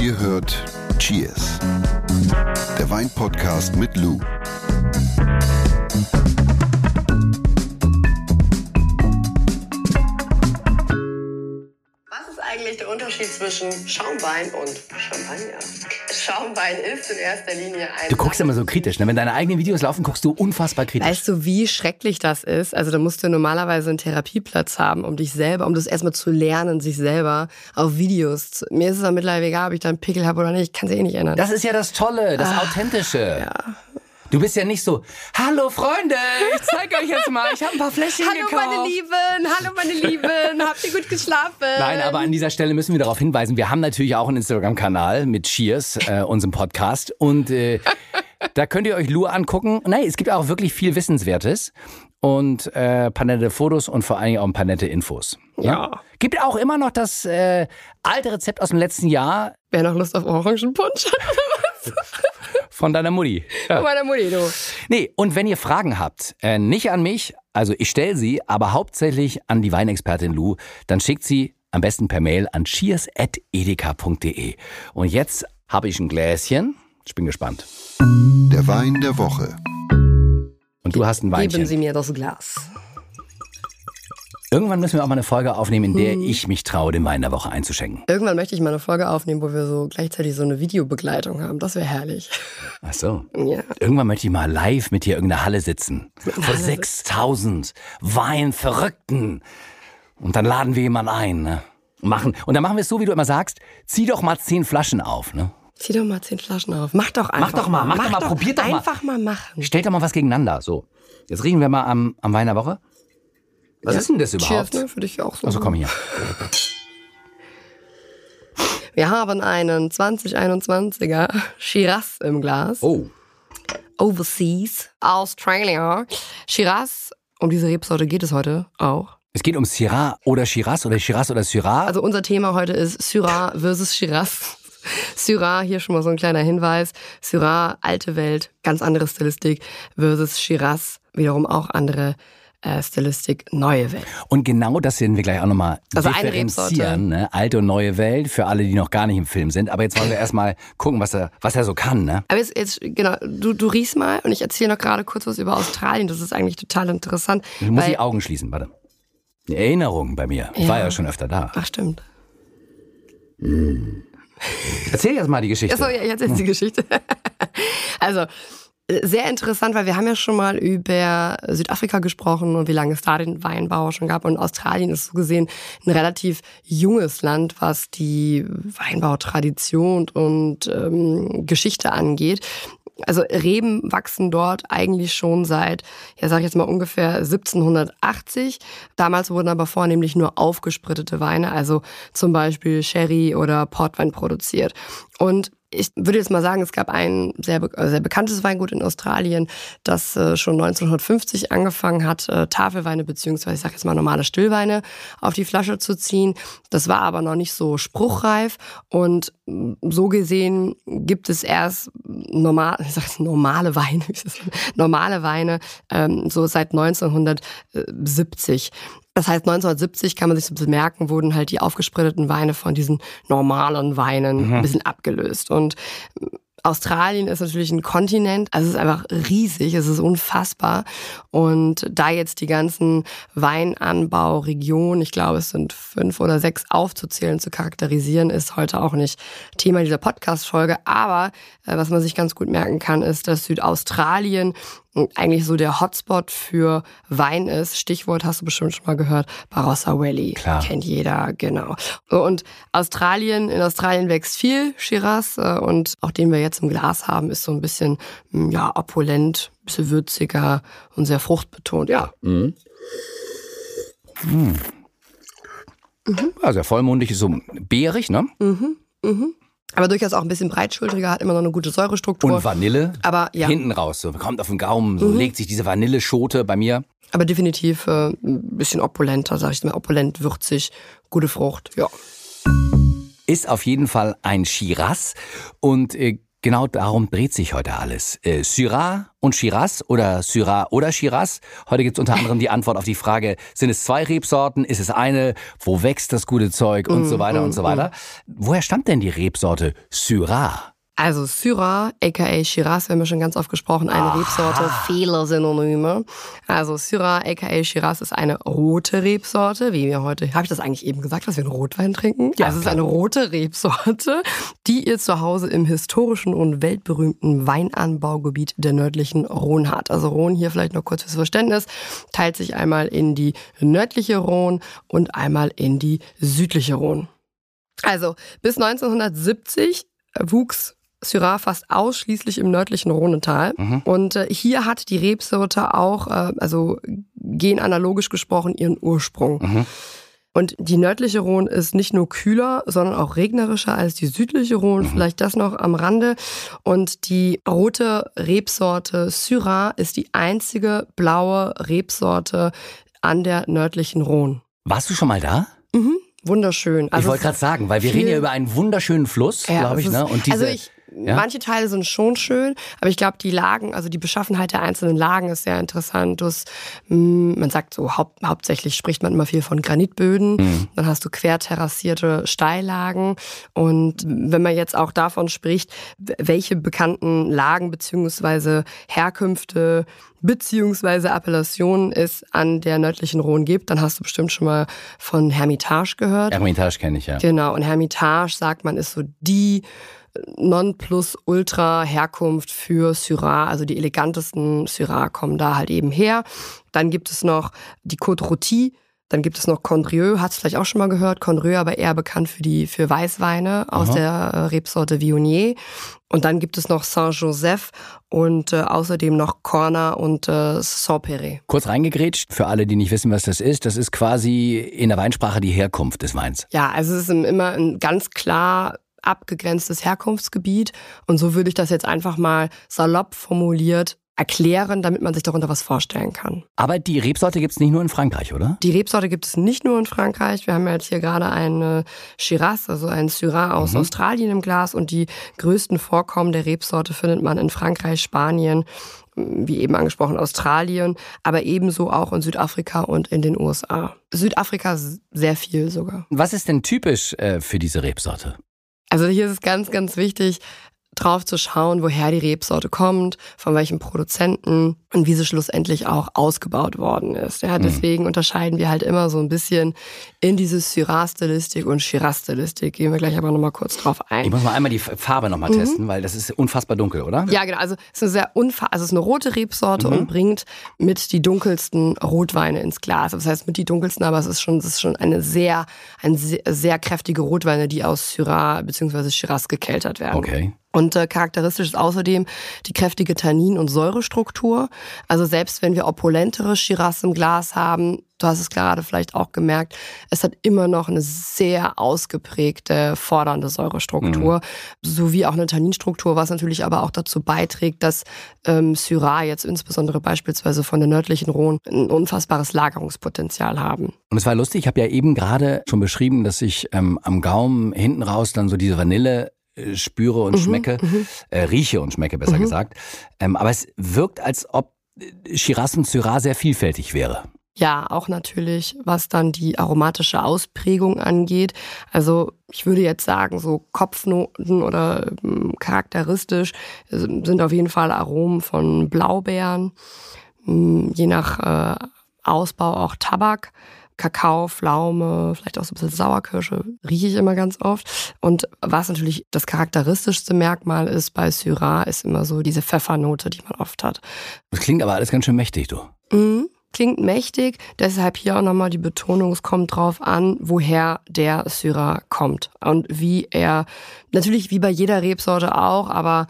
Ihr hört Cheers, der Weinpodcast mit Lou. Was ist eigentlich der Unterschied zwischen Schaumwein und Champagner? Schaumwein ist in erster Linie ein. Du guckst immer so kritisch, ne? Wenn deine eigenen Videos laufen, guckst du unfassbar kritisch. Weißt du, wie schrecklich das ist? Also da musst du normalerweise einen Therapieplatz haben, um dich selber, um das erstmal zu lernen, sich selber auf Videos. Zu, mir ist es dann mittlerweile egal, ob ich da einen Pickel habe oder nicht. Ich kann es eh nicht ändern. Das ist ja das Tolle, das Authentische. ja. Du bist ja nicht so, hallo Freunde, ich zeig euch jetzt mal, ich habe ein paar Fläschchen Hallo gekauft. meine Lieben, hallo meine Lieben, habt ihr gut geschlafen? Nein, aber an dieser Stelle müssen wir darauf hinweisen, wir haben natürlich auch einen Instagram-Kanal mit Cheers, äh, unserem Podcast. Und äh, da könnt ihr euch Lur angucken. Nein, es gibt auch wirklich viel Wissenswertes und äh, paar nette Fotos und vor allen Dingen auch ein paar nette Infos. ne? Ja. Gibt auch immer noch das äh, alte Rezept aus dem letzten Jahr Wer noch Lust auf Orangenpunsch hat? Von deiner Mutti. Ja. Von meiner Mutti, du. Nee, und wenn ihr Fragen habt, äh, nicht an mich, also ich stelle sie, aber hauptsächlich an die Weinexpertin Lou, dann schickt sie am besten per Mail an cheers.edeka.de. Und jetzt habe ich ein Gläschen. Ich bin gespannt. Der Wein der Woche. Und du hast ein Geben Weinchen. Sie mir das Glas. Irgendwann müssen wir auch mal eine Folge aufnehmen, in der Mhm. ich mich traue, den Wein der Woche einzuschenken. Irgendwann möchte ich mal eine Folge aufnehmen, wo wir so gleichzeitig so eine Videobegleitung haben. Das wäre herrlich. Ach so. Ja. Irgendwann möchte ich mal live mit dir in irgendeiner Halle sitzen. Vor Halle 6000 Weinverrückten. Und dann laden wir jemanden ein, ne? Und Machen. Und dann machen wir es so, wie du immer sagst, zieh doch mal zehn Flaschen auf, ne? Zieh doch mal zehn Flaschen auf. Mach doch einfach. doch mal, mach doch mal, probiert doch mal. Einfach mal machen. Stellt doch mal was gegeneinander. So. Jetzt riechen wir mal am, am Wein der Woche. Was ist denn das überhaupt? Cheers, ne? Für dich auch so. Also komm hier. Wir haben einen 2021er Shiraz im Glas. Oh. Overseas, Australia. Shiraz, um diese Rebsorte geht es heute auch. Es geht um Syrah oder Shiraz oder Shiraz oder Syrah. Also unser Thema heute ist Syrah versus Shiraz. Syrah, hier schon mal so ein kleiner Hinweis. Syrah, alte Welt, ganz andere Stilistik versus Shiraz, wiederum auch andere äh, Stilistik, neue Welt. Und genau das werden wir gleich auch nochmal Also differenzieren. Ne? Alte und neue Welt für alle, die noch gar nicht im Film sind. Aber jetzt wollen wir erstmal gucken, was er, was er so kann. Ne? Aber jetzt, jetzt genau, du, du riechst mal und ich erzähle noch gerade kurz was über Australien. Das ist eigentlich total interessant. Ich muss die Augen schließen, warte. Eine Erinnerung bei mir. Ich Ja. war ja schon öfter da. Ach, stimmt. Erzähl jetzt mal die Geschichte. Achso, ja, jetzt ist die Geschichte. also, sehr interessant, weil wir haben ja schon mal über Südafrika gesprochen und wie lange es da den Weinbau schon gab. Und Australien ist so gesehen ein relativ junges Land, was die Weinbautradition und ähm, Geschichte angeht. Also Reben wachsen dort eigentlich schon seit, ja sag ich jetzt mal ungefähr 1780. Damals wurden aber vornehmlich nur aufgesprittete Weine, also zum Beispiel Sherry oder Portwein produziert. Und ich würde jetzt mal sagen, es gab ein sehr, äh, sehr bekanntes Weingut in Australien, das äh, schon 1950 angefangen hat, äh, Tafelweine beziehungsweise ich sage jetzt mal normale Stillweine auf die Flasche zu ziehen. Das war aber noch nicht so spruchreif und mm, so gesehen gibt es erst normal, ich sag jetzt normale Weine, normale Weine ähm, so seit 1970. Das heißt, 1970 kann man sich so ein bisschen merken, wurden halt die aufgespritteten Weine von diesen normalen Weinen ein bisschen abgelöst. Und Australien ist natürlich ein Kontinent, also es ist einfach riesig, es ist unfassbar. Und da jetzt die ganzen Weinanbauregionen, ich glaube es sind fünf oder sechs aufzuzählen, zu charakterisieren, ist heute auch nicht Thema dieser Podcast-Folge. Aber äh, was man sich ganz gut merken kann, ist, dass Südaustralien eigentlich so der Hotspot für Wein ist. Stichwort hast du bestimmt schon mal gehört, Barossa Valley. Klar. Kennt jeder, genau. Und Australien, in Australien wächst viel Shiraz äh, und auch den wir jetzt im Glas haben, ist so ein bisschen, mm, ja, opulent, bisschen würziger und sehr fruchtbetont. Ja, Ja, sehr vollmundig, ist so beerig, ne? Aber durchaus auch ein bisschen breitschultriger, hat immer noch eine gute Säurestruktur. Und Vanille. aber ja, Hinten raus, so kommt auf den Gaumen, so legt sich diese Vanilleschote bei mir. aber definitiv äh, ein bisschen opulenter, sag ich mal, opulent, würzig, gute Frucht. Ja. Ist auf jeden Fall ein Shiraz und äh, genau darum dreht sich heute alles. Äh, Syrah und Shiraz oder Syrah oder Shiraz. Heute gibt's unter anderem die Antwort auf die Frage, sind es zwei Rebsorten, ist es eine, wo wächst das gute Zeug und so weiter und so weiter. Woher stammt denn die Rebsorte Syrah? Also Syrah, aka Shiraz, wir haben ja schon ganz oft gesprochen, eine Rebsorte, viele Synonyme. Also Syrah, aka Shiraz ist eine rote Rebsorte, wie wir heute, habe ich das eigentlich eben gesagt, dass wir einen Rotwein trinken? Ja, also es ist eine rote Rebsorte, die ihr zu Hause im historischen und weltberühmten Weinanbaugebiet der nördlichen Rhone hat. Also Rhone hier vielleicht noch kurz fürs Verständnis, teilt sich einmal in die nördliche Rhone und einmal in die südliche Rhone. Also bis 1970 wuchs Syrah fast ausschließlich im nördlichen Rhonetal. Und äh, hier hat die Rebsorte auch, äh, also genanalogisch gesprochen, ihren Ursprung. Und die nördliche Rhone ist nicht nur kühler, sondern auch regnerischer als die südliche Rhone. Vielleicht das noch am Rande. Und die rote Rebsorte Syrah ist die einzige blaue Rebsorte an der nördlichen Rhone. Warst du schon mal da? Mhm. Wunderschön. ich wollte gerade sagen, weil wir reden ja über einen wunderschönen Fluss, Ja, glaube ich. Ne? Und diese, also ich, ja? manche Teile sind schon schön, aber ich glaube, die Lagen, also die Beschaffenheit der einzelnen Lagen ist sehr interessant. Du hast, mh, man sagt so, haupt, hauptsächlich spricht man immer viel von Granitböden. Mhm. Dann hast du querterrassierte Steillagen. Und wenn man jetzt auch davon spricht, welche bekannten Lagen beziehungsweise Herkünfte beziehungsweise Appellationen es an der nördlichen Rhone gibt, dann hast du bestimmt schon mal von Hermitage gehört. Ermitage kenne ich ja. Genau, und Hermitage, sagt man, ist so die Nonplusultra-Herkunft für Syrah. Also die elegantesten Syrah kommen da halt eben her. Dann gibt es noch die Côte Rôtie. Dann gibt es noch Condrieu, hat es vielleicht auch schon mal gehört. Condrieu aber eher bekannt für die für Weißweine aus Aha. der äh, Rebsorte Viognier. Und dann gibt es noch Saint-Joseph und äh, außerdem noch Corna und äh, Saint-Péret. Kurz reingegrätscht, für alle, die nicht wissen, was das ist. Das ist quasi in der Weinsprache die Herkunft des Weins. Ja, also es ist immer ein ganz klar abgegrenztes Herkunftsgebiet. Und so würde ich das jetzt einfach mal salopp formuliert erklären, damit man sich darunter was vorstellen kann. Aber die Rebsorte gibt's nicht nur in Frankreich, oder? Die Rebsorte gibt es nicht nur in Frankreich. Wir haben ja jetzt hier gerade eine Shiraz, also ein Syrah aus Australien im Glas. Und die größten Vorkommen der Rebsorte findet man in Frankreich, Spanien, wie eben angesprochen, Australien, aber ebenso auch in Südafrika und in den USA. Südafrika sehr viel sogar. Was ist denn typisch äh, für diese Rebsorte? Also hier ist es ganz, ganz wichtig, drauf zu schauen, woher die Rebsorte kommt, von welchem Produzenten und wie sie schlussendlich auch ausgebaut worden ist. Ja, deswegen unterscheiden wir halt immer so ein bisschen in diese Syrah-Stilistik und Shiraz-Stilistik. Gehen wir gleich aber nochmal kurz drauf Ich ein. muss mal einmal die Farbe nochmal testen, weil das ist unfassbar dunkel, oder? Ja, genau. Also es ist eine sehr unfa also es ist eine rote Rebsorte und bringt mit die dunkelsten Rotweine ins Glas. Das heißt mit die dunkelsten, aber es ist schon, es ist schon eine sehr, eine sehr, sehr kräftige Rotweine, die aus Syrah bzw. Shiraz gekeltert werden. Okay. Und äh, charakteristisch ist außerdem die kräftige Tannin- und Säurestruktur. Also selbst wenn wir opulentere Shiraz im Glas haben, du hast es gerade vielleicht auch gemerkt, es hat immer noch eine sehr ausgeprägte, fordernde Säurestruktur, sowie auch eine Tanninstruktur, was natürlich aber auch dazu beiträgt, dass ähm, Syrah jetzt insbesondere beispielsweise von der nördlichen Rhone ein unfassbares Lagerungspotenzial haben. Und es war lustig, ich habe ja eben gerade schon beschrieben, dass ich ähm, am Gaumen hinten raus dann so diese Vanille spüre und schmecke, äh, rieche und schmecke, besser gesagt. Ähm, aber es wirkt, als ob äh, Shiraz und Syrah sehr vielfältig wäre. Ja, auch natürlich, was dann die aromatische Ausprägung angeht. Also ich würde jetzt sagen, so Kopfnoten oder ähm, charakteristisch äh, sind auf jeden Fall Aromen von Blaubeeren, mh, je nach äh, Ausbau auch Tabak. Kakao, Pflaume, vielleicht auch so ein bisschen Sauerkirsche, rieche ich immer ganz oft. Und was natürlich das charakteristischste Merkmal ist bei Syrah, ist immer so diese Pfeffernote, die man oft hat. Das klingt aber alles ganz schön mächtig, du. Mhm. Klingt mächtig, deshalb hier auch nochmal die Betonung, es kommt drauf an, woher der Syrah kommt und wie er, natürlich wie bei jeder Rebsorte auch, aber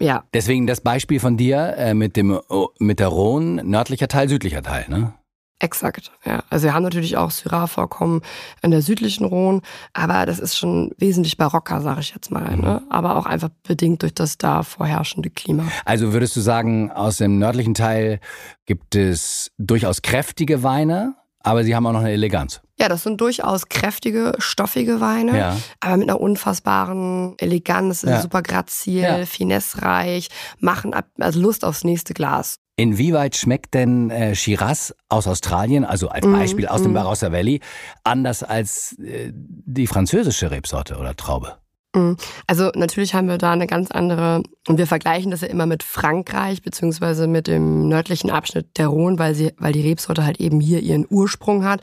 ja, Deswegen das Beispiel von dir äh, mit dem oh, mit der Rhone, nördlicher Teil, südlicher Teil, ne? Exakt. Ja. Also wir haben natürlich auch Syrah-Vorkommen in der südlichen Rhone, aber das ist schon wesentlich barocker, sage ich jetzt mal. Ne? Aber auch einfach bedingt durch das da vorherrschende Klima. Also würdest du sagen, aus dem nördlichen Teil gibt es durchaus kräftige Weine, aber sie haben auch noch eine Eleganz. Ja, das sind durchaus kräftige, stoffige Weine, Ja. aber mit einer unfassbaren Eleganz, Ja. super grazil, Ja. finessereich, machen ab, also Lust aufs nächste Glas. Inwieweit schmeckt denn äh, Shiraz aus Australien, also als Mhm, Beispiel aus dem mhm. Barossa Valley, anders als äh, die französische Rebsorte oder Traube? Mhm. Also natürlich haben wir da eine ganz andere, und wir vergleichen das ja immer mit Frankreich, beziehungsweise mit dem nördlichen Abschnitt der Rhone, weil, sie, weil die Rebsorte halt eben hier ihren Ursprung hat.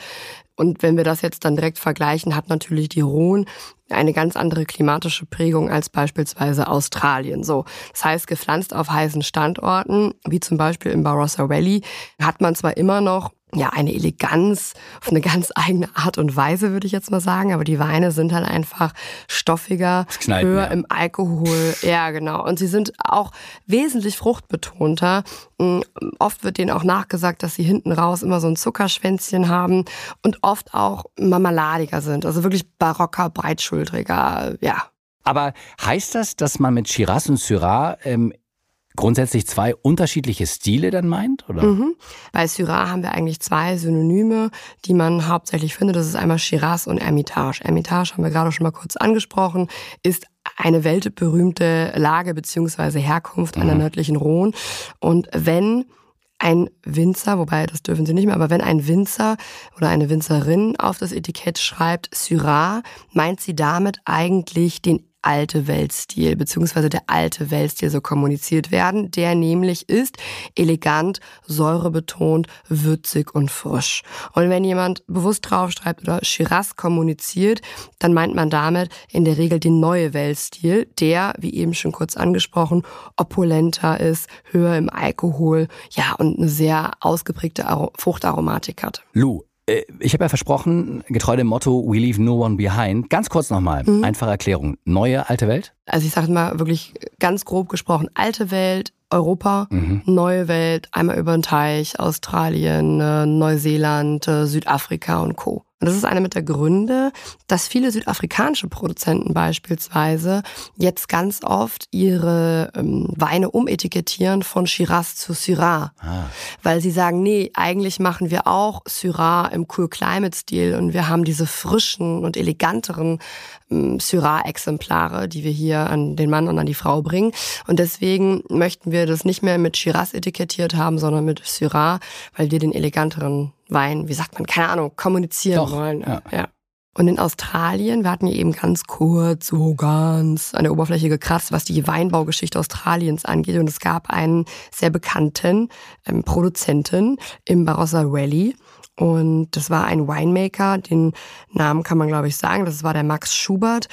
Und wenn wir das jetzt dann direkt vergleichen, hat natürlich die Rhone eine ganz andere klimatische Prägung als beispielsweise Australien. So, das heißt, gepflanzt auf heißen Standorten, wie zum Beispiel im Barossa Valley, hat man zwar immer noch ja, eine Eleganz auf eine ganz eigene Art und Weise, würde ich jetzt mal sagen. Aber die Weine sind halt einfach stoffiger, knallt höher mehr. im Alkohol. Ja, genau. Und sie sind auch wesentlich fruchtbetonter. Mm, Oft wird denen auch nachgesagt, dass sie hinten raus immer so ein Zuckerschwänzchen haben und oft auch marmeladiger sind. Also wirklich barocker, breitschultriger, ja. Aber heißt das, dass man mit Shiraz und Syrah ähm, grundsätzlich zwei unterschiedliche Stile dann meint? Oder? Mhm. Bei Syrah haben wir eigentlich zwei Synonyme, die man hauptsächlich findet. Das ist einmal Shiraz und Hermitage. Hermitage haben wir gerade schon mal kurz angesprochen, ist eine weltberühmte Lage beziehungsweise Herkunft an der nördlichen Rhone. Und wenn ein Winzer, wobei das dürfen sie nicht mehr, aber wenn ein Winzer oder eine Winzerin auf das Etikett schreibt Syrah, meint sie damit eigentlich den alte Weltstil, beziehungsweise der alte Weltstil so kommuniziert werden, der nämlich ist elegant, säurebetont, würzig und frisch. Und wenn jemand bewusst draufschreibt oder Shiraz kommuniziert, dann meint man damit in der Regel den neue Weltstil, der, wie eben schon kurz angesprochen, opulenter ist, höher im Alkohol, ja, und eine sehr ausgeprägte Aro- Fruchtaromatik hat. Lou, ich habe ja versprochen, getreu dem Motto We leave no one behind. Ganz kurz nochmal, Mhm. einfache Erklärung. Neue, alte Welt? also ich sage mal wirklich ganz grob gesprochen, alte Welt, Europa, neue Welt, einmal über den Teich, Australien, äh, Neuseeland, äh, Südafrika und Co. Und das ist einer mit der Gründe, dass viele südafrikanische Produzenten beispielsweise jetzt ganz oft ihre ähm, Weine umetikettieren von Shiraz zu Syrah. Ah. Weil sie sagen, nee, eigentlich machen wir auch Syrah im Cool Climate Stil und wir haben diese frischen und eleganteren ähm, Syrah-Exemplare, die wir hier an den Mann und an die Frau bringen. Und deswegen möchten wir das nicht mehr mit Shiraz etikettiert haben, sondern mit Syrah, weil wir den eleganteren Wein, wie sagt man, keine Ahnung, kommunizieren Doch, wollen. ja. ja. Und in Australien, wir hatten ja eben ganz kurz, so ganz an der Oberfläche gekratzt, was die Weinbaugeschichte Australiens angeht. Und es gab einen sehr bekannten ähm, Produzenten im Barossa Valley. Und das war ein Winemaker, den Namen kann man, glaube ich, sagen. Das war der Max Schubert.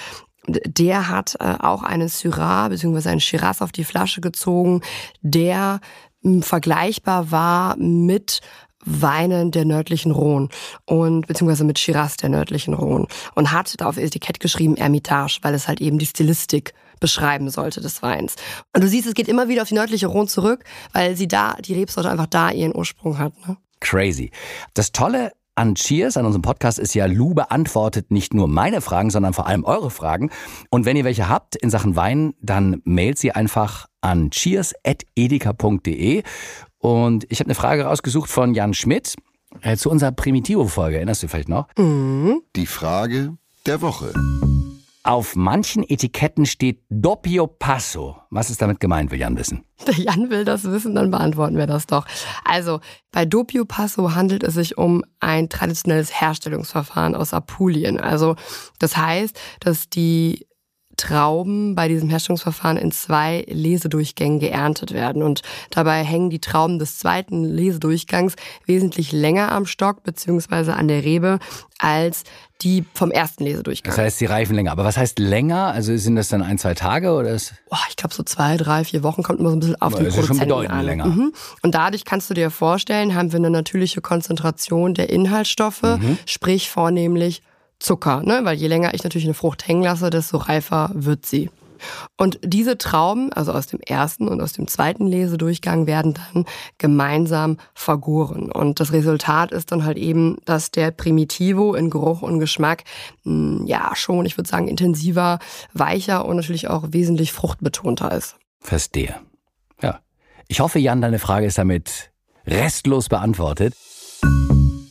Der hat äh, auch einen Syrah bzw. einen Shiraz auf die Flasche gezogen, der mh, vergleichbar war mit Weinen der nördlichen Rhone und beziehungsweise mit Shiraz der nördlichen Rhone und hat da auf Etikett geschrieben Hermitage, weil es halt eben die Stilistik beschreiben sollte des Weins. Und du siehst, es geht immer wieder auf die nördliche Rhone zurück, weil sie da, die Rebsorte einfach da ihren Ursprung hat. Ne? Crazy. Das Tolle an Cheers, an unserem Podcast, ist ja, Lou beantwortet nicht nur meine Fragen, sondern vor allem eure Fragen. Und wenn ihr welche habt in Sachen Wein, dann mailt sie einfach an cheers.edeka.de. Und ich habe eine Frage rausgesucht von Jan Schmidt äh, zu unserer Primitivo-Folge. Erinnerst du dich vielleicht noch? Die Frage der Woche. Auf manchen Etiketten steht Doppio Passo. Was ist damit gemeint, will Jan wissen? Der Jan will das wissen, dann beantworten wir das doch. Also, bei Doppio Passo handelt es sich um ein traditionelles Herstellungsverfahren aus Apulien. Also, das heißt, dass die Trauben bei diesem Herstellungsverfahren in zwei Lesedurchgängen geerntet werden. Und dabei hängen die Trauben des zweiten Lesedurchgangs wesentlich länger am Stock beziehungsweise an der Rebe als die vom ersten Lesedurchgang. Das heißt, sie reifen länger. Aber was heißt länger? Also sind das dann ein, zwei Tage oder ist Boah, ich glaube so zwei, drei, vier Wochen kommt immer so ein bisschen auf den das ist schon Produzenten bedeutend an. länger. Mhm. Und dadurch kannst du dir vorstellen, haben wir eine natürliche Konzentration der Inhaltsstoffe, Mhm. sprich vornehmlich Zucker, ne? Weil je länger ich natürlich eine Frucht hängen lasse, desto reifer wird sie. Und diese Trauben, also aus dem ersten und aus dem zweiten Lesedurchgang, werden dann gemeinsam vergoren. Und das Resultat ist dann halt eben, dass der Primitivo in Geruch und Geschmack, mh, ja, schon, ich würde sagen, intensiver, weicher und natürlich auch wesentlich fruchtbetonter ist. Verstehe. Ja. Ich hoffe, Jan, deine Frage ist damit restlos beantwortet.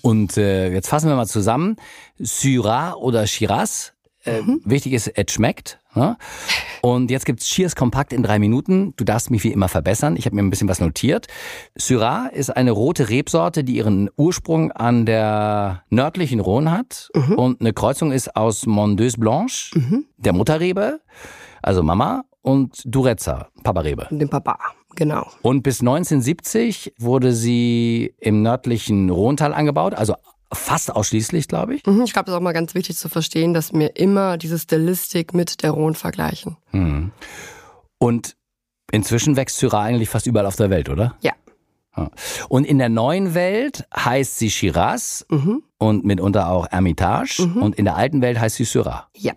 Und äh, jetzt fassen wir mal zusammen. Syrah oder Shiraz. Äh, Wichtig ist, es schmeckt. Ne? Und jetzt gibt's Cheers kompakt in drei Minuten. Du darfst mich wie immer verbessern. Ich habe mir ein bisschen was notiert. Syrah ist eine rote Rebsorte, die ihren Ursprung an der nördlichen Rhone hat und eine Kreuzung ist aus Mondeuse Blanche, der Mutterrebe, also Mama, und Durezza, Paparebe. Und den Papa, genau. Und bis 1970 wurde sie im nördlichen Rhontal angebaut, also fast ausschließlich, glaube ich. Mhm, Ich glaube, das ist auch mal ganz wichtig zu verstehen, dass wir immer diese Stilistik mit der Rhone vergleichen. Und inzwischen wächst Syrah eigentlich fast überall auf der Welt, oder? Ja. Ja. Und in der neuen Welt heißt sie Shiraz und mitunter auch Hermitage. Und in der alten Welt heißt sie Syrah. Ja.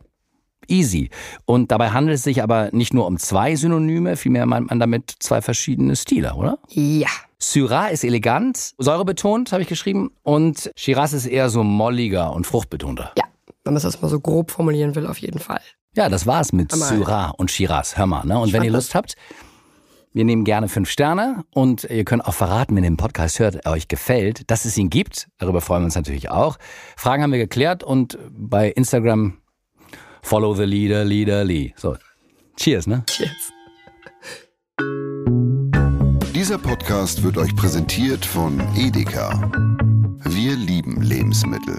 Easy. Und dabei handelt es sich aber nicht nur um zwei Synonyme, vielmehr meint man damit zwei verschiedene Stile, oder? Ja. Syrah ist elegant, säurebetont, habe ich geschrieben. Und Shiraz ist eher so molliger und fruchtbetonter. Ja. Wenn man das mal so grob formulieren will, auf jeden Fall. Ja, das war's mit Hammer. Syrah und Shiraz. Hör mal, ne? Und wenn fand ihr das- Lust habt, wir nehmen gerne fünf Sterne und ihr könnt auch verraten, wenn ihr den Podcast hört, er euch gefällt, dass es ihn gibt. Darüber freuen wir uns natürlich auch. Fragen haben wir geklärt und bei Instagram follow the leader, leader, Lee. So. Cheers, ne? Cheers. Dieser Podcast wird euch präsentiert von Edeka. Wir lieben Lebensmittel.